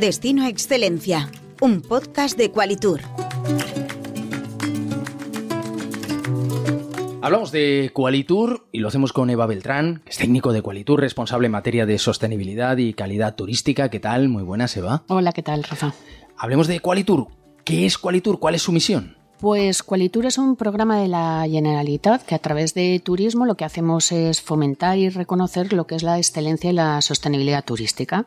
Destino Excelencia, un podcast de Qualitur. Hablamos de Qualitur y lo hacemos con Eva Beltrán, que es técnico de Qualitur, responsable en materia de sostenibilidad y calidad turística. ¿Qué tal? Muy buenas, Eva. Hola, ¿qué tal, Rafa? Hablemos de Qualitur. ¿Qué es Qualitur? ¿Cuál es su misión? Pues Qualitur es un programa de la Generalitat que a través de turismo lo que hacemos es fomentar y reconocer lo que es la excelencia y la sostenibilidad turística.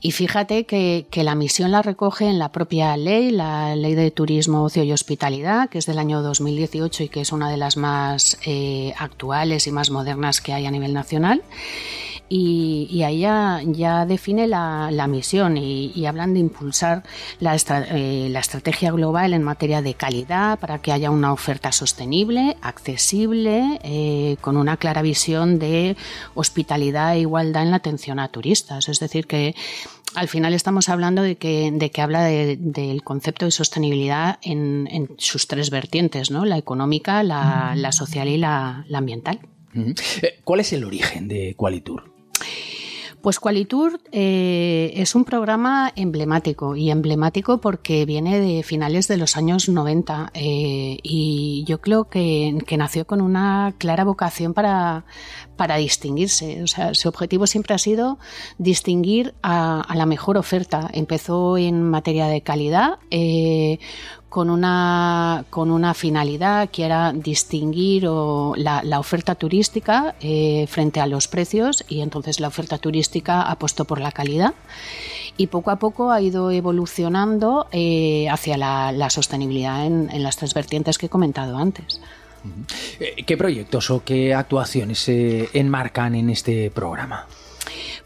Y fíjate que, la misión la recoge en la propia ley, la Ley de Turismo, Ocio y Hospitalidad, que es del año 2018 y que es una de las más eh, actuales y más modernas que hay a nivel nacional y, ahí ya, define la, misión y, hablan de impulsar eh, la, estrategia global en materia de calidad para que haya una oferta sostenible, accesible, eh, con una clara visión de hospitalidad e igualdad en la atención a turistas. Es decir, que al final estamos hablando de que, de que habla del concepto de sostenibilidad en, sus tres vertientes, ¿no? la económica, la, social y la, ambiental. Eh, ¿Cuál es el origen de Qualitur? Pues Qualitur eh, es un programa emblemático y emblemático porque viene de finales de los años 90 eh, y yo creo que, nació con una clara vocación para, para distinguirse. O sea, su objetivo siempre ha sido distinguir a, la mejor oferta. Empezó en materia de calidad, eh, con una, con una finalidad que era distinguir la, oferta turística eh, frente a los precios y entonces la oferta turística apostó por la calidad y poco a poco ha ido evolucionando eh, hacia la, sostenibilidad en, en, las tres vertientes que he comentado antes. Eh, ¿Qué proyectos o qué actuaciones se enmarcan en este programa?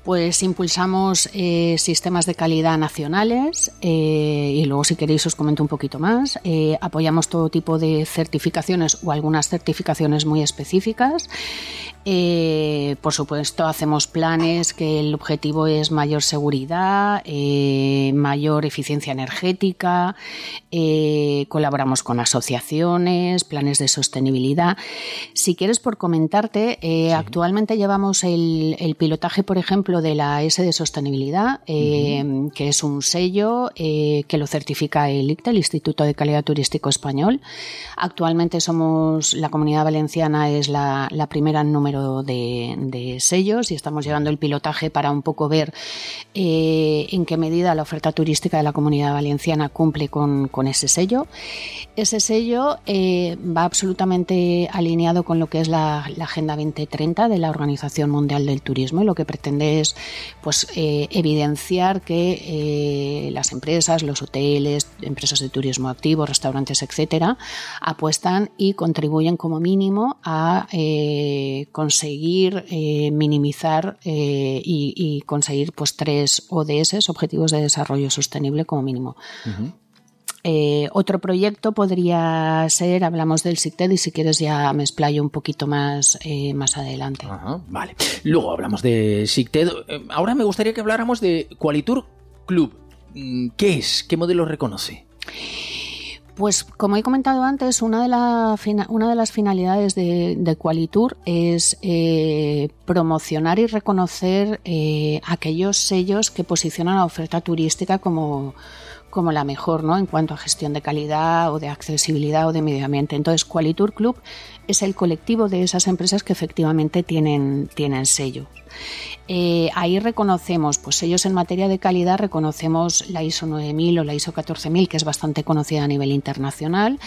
Pues impulsamos eh, sistemas de calidad nacionales eh, y luego si queréis os comento un poquito más. Eh, apoyamos todo tipo de certificaciones o algunas certificaciones muy específicas. Por supuesto hacemos planes que el objetivo es mayor seguridad, mayor eficiencia energética, colaboramos con asociaciones, planes de sostenibilidad. Si quieres por comentarte, actualmente llevamos el pilotaje, por ejemplo, de la S de sostenibilidad, eh, que es un sello eh, que lo certifica el ICTA, el Instituto de Calidad Turístico Español. Actualmente somos, la comunidad valenciana es la, primera en de, sellos y estamos llevando el pilotaje para un poco ver eh, en qué medida la oferta turística de la comunidad valenciana cumple con, ese sello. Ese sello va absolutamente alineado con lo que es la, Agenda 2030 de la Organización Mundial del Turismo y lo que pretende es pues eh, evidenciar que eh, las empresas, los hoteles, empresas de turismo activo, restaurantes, etcétera, apuestan y contribuyen como mínimo a eh, conseguir minimizar y, conseguir pues tres ODS, Objetivos de Desarrollo Sostenible como mínimo. Eh, otro proyecto podría ser, hablamos del SICTED y si quieres ya me explayo un poquito más, eh, más adelante. vale. Luego hablamos de SICTED. Eh, ahora me gustaría que habláramos de Qualitur Club. Mm, ¿Qué es? ¿Qué modelo reconoce? Pues como he comentado antes, una de, de las finalidades de, Qualitur es promocionar y reconocer aquellos sellos que posicionan la oferta turística como, como la mejor ¿no? en cuanto a gestión de calidad o de accesibilidad o de medio ambiente. Entonces, Qualitur Club es el colectivo de esas empresas que efectivamente tienen, tienen sello. Eh, ahí reconocemos, pues ellos en materia de calidad reconocemos la ISO 9000 o la ISO 14000, que es bastante conocida a nivel internacional,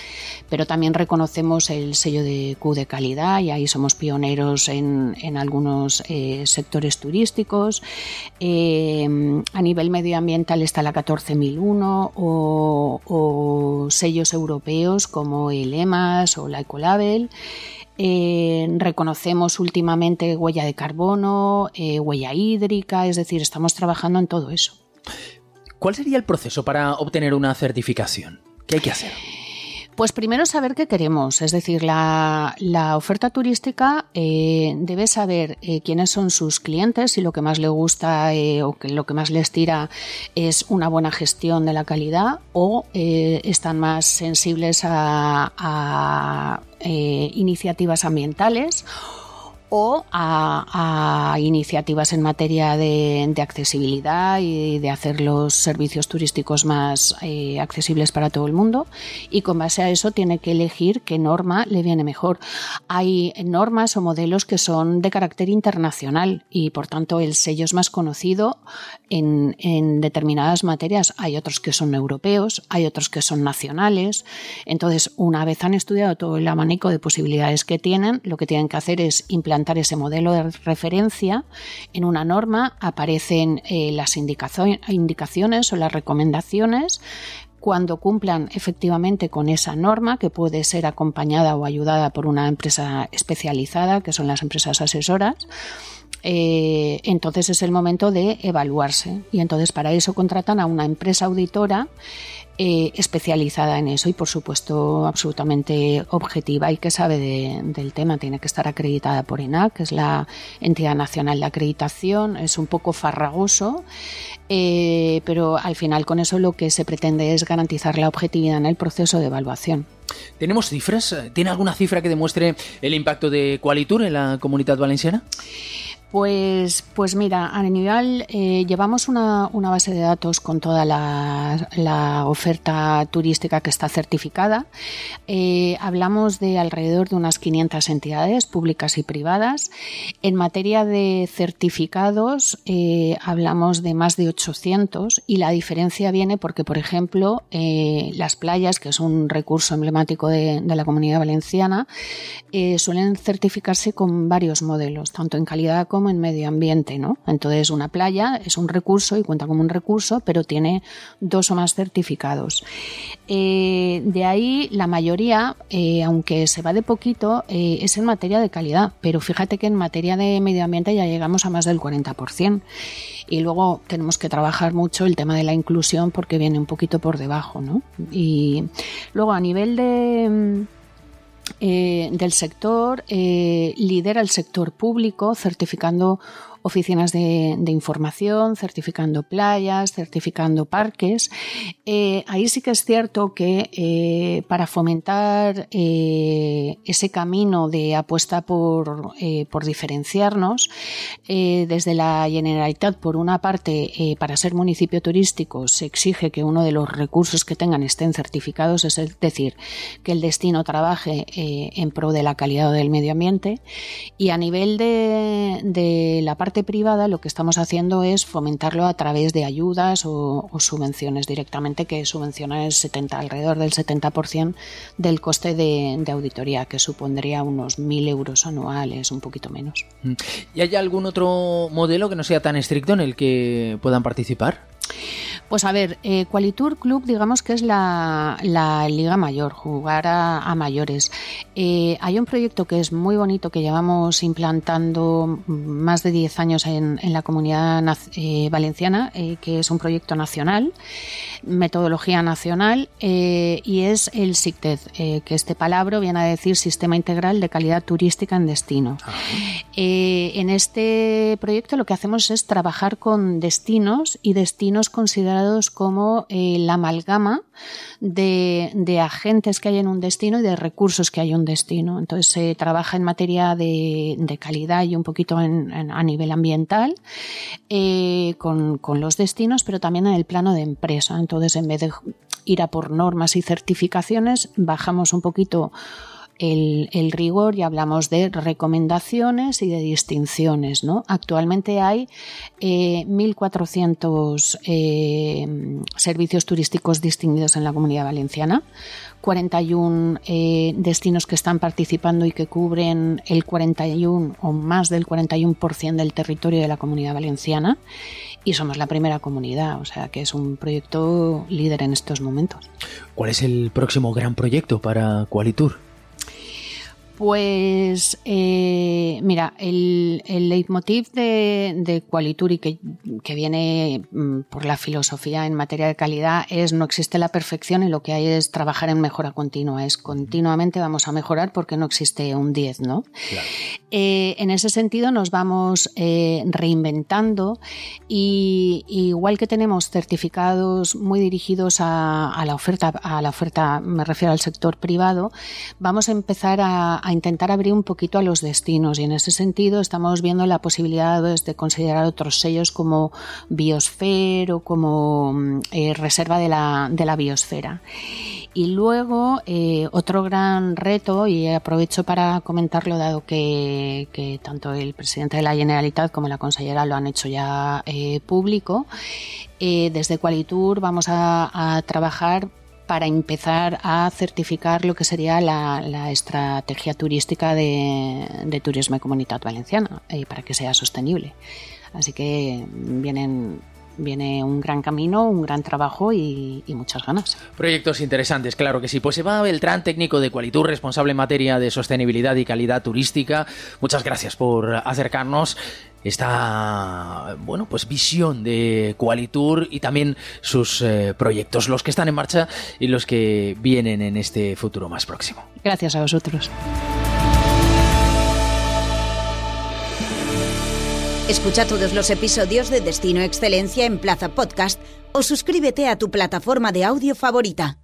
pero también reconocemos el sello de Q de calidad y ahí somos pioneros en, algunos eh, sectores turísticos. Eh, a nivel medioambiental está la 14001 o, sellos europeos como el EMAS o la Ecolabel. Eh, reconocemos últimamente huella de carbono, eh, huella hídrica, es decir, estamos trabajando en todo eso. ¿Cuál sería el proceso para obtener una certificación? ¿Qué hay que hacer? Pues primero saber qué queremos, es decir, la, oferta turística eh, debe saber eh, quiénes son sus clientes y lo que más le gusta eh, o lo que más les tira es una buena gestión de la calidad o están más sensibles a iniciativas ambientales o a, iniciativas en materia de, accesibilidad y de hacer los servicios turísticos más eh, accesibles para todo el mundo y con base a eso tiene que elegir qué norma le viene mejor. Hay normas o modelos que son de carácter internacional y por tanto el sello es más conocido en, en determinadas materias. Hay otros que son europeos, hay otros que son nacionales. Entonces, una vez han estudiado todo el abanico de posibilidades que tienen, lo que tienen que hacer es implantar ese modelo de referencia en una norma, aparecen eh, las indicaciones o las recomendaciones cuando cumplan efectivamente con esa norma, que puede ser acompañada o ayudada por una empresa especializada, que son las empresas asesoras, eh, entonces es el momento de evaluarse. Y entonces para eso contratan a una empresa auditora eh, especializada en eso y por supuesto absolutamente objetiva y que sabe del tema. Tiene que estar acreditada por ENAC, que es la entidad nacional de acreditación. Es un poco farragoso, eh, pero al final con eso lo que se pretende es garantizar la objetividad en el proceso de evaluación. ¿Tenemos cifras? ¿Tiene alguna cifra que demuestre el impacto de Qualitur en la comunidad valenciana? Pues, pues mira, a nivel eh, llevamos una, base de datos con toda la, oferta turística que está certificada. Eh, hablamos de alrededor de unas 500 entidades públicas y privadas. En materia de certificados eh, hablamos de más de 800 y la diferencia viene porque, por ejemplo, las playas, que es un recurso emblemático de, de la comunidad valenciana, suelen certificarse con varios modelos, tanto en calidad como como en medio ambiente, ¿no? Entonces, una playa es un recurso y cuenta como un recurso, pero tiene dos o más certificados. Eh, de ahí, la mayoría, eh, aunque se va de poquito, eh, es en materia de calidad, pero fíjate que en materia de medio ambiente ya llegamos a más del 40%. Y luego tenemos que trabajar mucho el tema de la inclusión porque viene un poquito por debajo, ¿no? Y luego, a nivel de eh, del sector eh, lidera el sector público certificando oficinas de, información, certificando playas, certificando parques. Eh, ahí sí que es cierto que eh, para fomentar eh, ese camino de apuesta por, diferenciarnos, desde la Generalitat, por una parte, para ser municipio turístico se exige que uno de los recursos que tengan estén certificados, es decir, que el destino trabaje en pro de la calidad del medio ambiente. Y a nivel de la parte privada lo que estamos haciendo es fomentarlo a través de ayudas o, subvenciones directamente, que subvencionan el 70, alrededor del 70% del coste de, de, auditoría, que supondría unos 1.000 euros anuales, un poquito menos. Mm. ¿Y hay algún otro modelo que no sea tan estricto en el que puedan participar? Pues a ver, eh, Qualitur Club digamos que es la, liga mayor, jugar a, mayores. Eh, hay un proyecto que es muy bonito que llevamos implantando más de 10 años en, la comunidad eh, valenciana, que es un proyecto nacional, metodología nacional, y es el SICTED, que este palabra viene a decir Sistema Integral de Calidad Turística en Destino. Ah. en este proyecto lo que hacemos es trabajar con destinos y destinos considerados como eh, la amalgama de, agentes que hay en un destino y de recursos que hay en un destino. Entonces se trabaja en materia de, calidad y un poquito a nivel ambiental eh, con, con los destinos, pero también en el plano de empresa. Entonces en vez de ir a por normas y certificaciones, bajamos un poquito el, rigor y hablamos de recomendaciones y de distinciones. ¿no? Actualmente hay 1.400 eh, eh, servicios turísticos distinguidos en la comunidad valenciana, 41 eh, destinos que están participando y que cubren el 41 o más del 41% del territorio de la comunidad valenciana y somos la primera comunidad, o sea que es un proyecto líder en estos momentos. ¿Cuál es el próximo gran proyecto para Qualitur? Pues eh, mira, el, el leitmotiv de, de Qualituri que, que viene mm, por la filosofía en materia de calidad es no existe la perfección y lo que hay es trabajar en mejora continua. Es continuamente vamos a mejorar porque no existe un 10, ¿no? Eh, en ese sentido nos vamos eh, reinventando y igual que tenemos certificados muy dirigidos a, a, la oferta, a la oferta, me refiero al sector privado, vamos a empezar a a, intentar abrir un poquito a los destinos y en ese sentido estamos viendo la posibilidad de considerar otros sellos como biosfera o como mm, eh, reserva de la, de la biosfera. Y luego eh, otro gran reto, y aprovecho para comentarlo dado que, tanto el presidente de la Generalitat como la consellera lo han hecho ya eh, público, desde Qualitur vamos a trabajar para empezar a certificar lo que sería la, estrategia turística de, turismo y comunidad valenciana y para que sea sostenible. Así que viene un gran camino, un gran trabajo y, muchas ganas. Proyectos interesantes, claro que sí. Pues Eva Beltrán, técnico de Qualitur, responsable en materia de sostenibilidad y calidad turística. Muchas gracias por acercarnos esta bueno pues visión de Qualitur y también sus eh, proyectos, los que están en marcha y los que vienen en este futuro más próximo. Gracias a vosotros. Escucha todos los episodios de Destino Excelencia en Plaza Podcast o suscríbete a tu plataforma de audio favorita.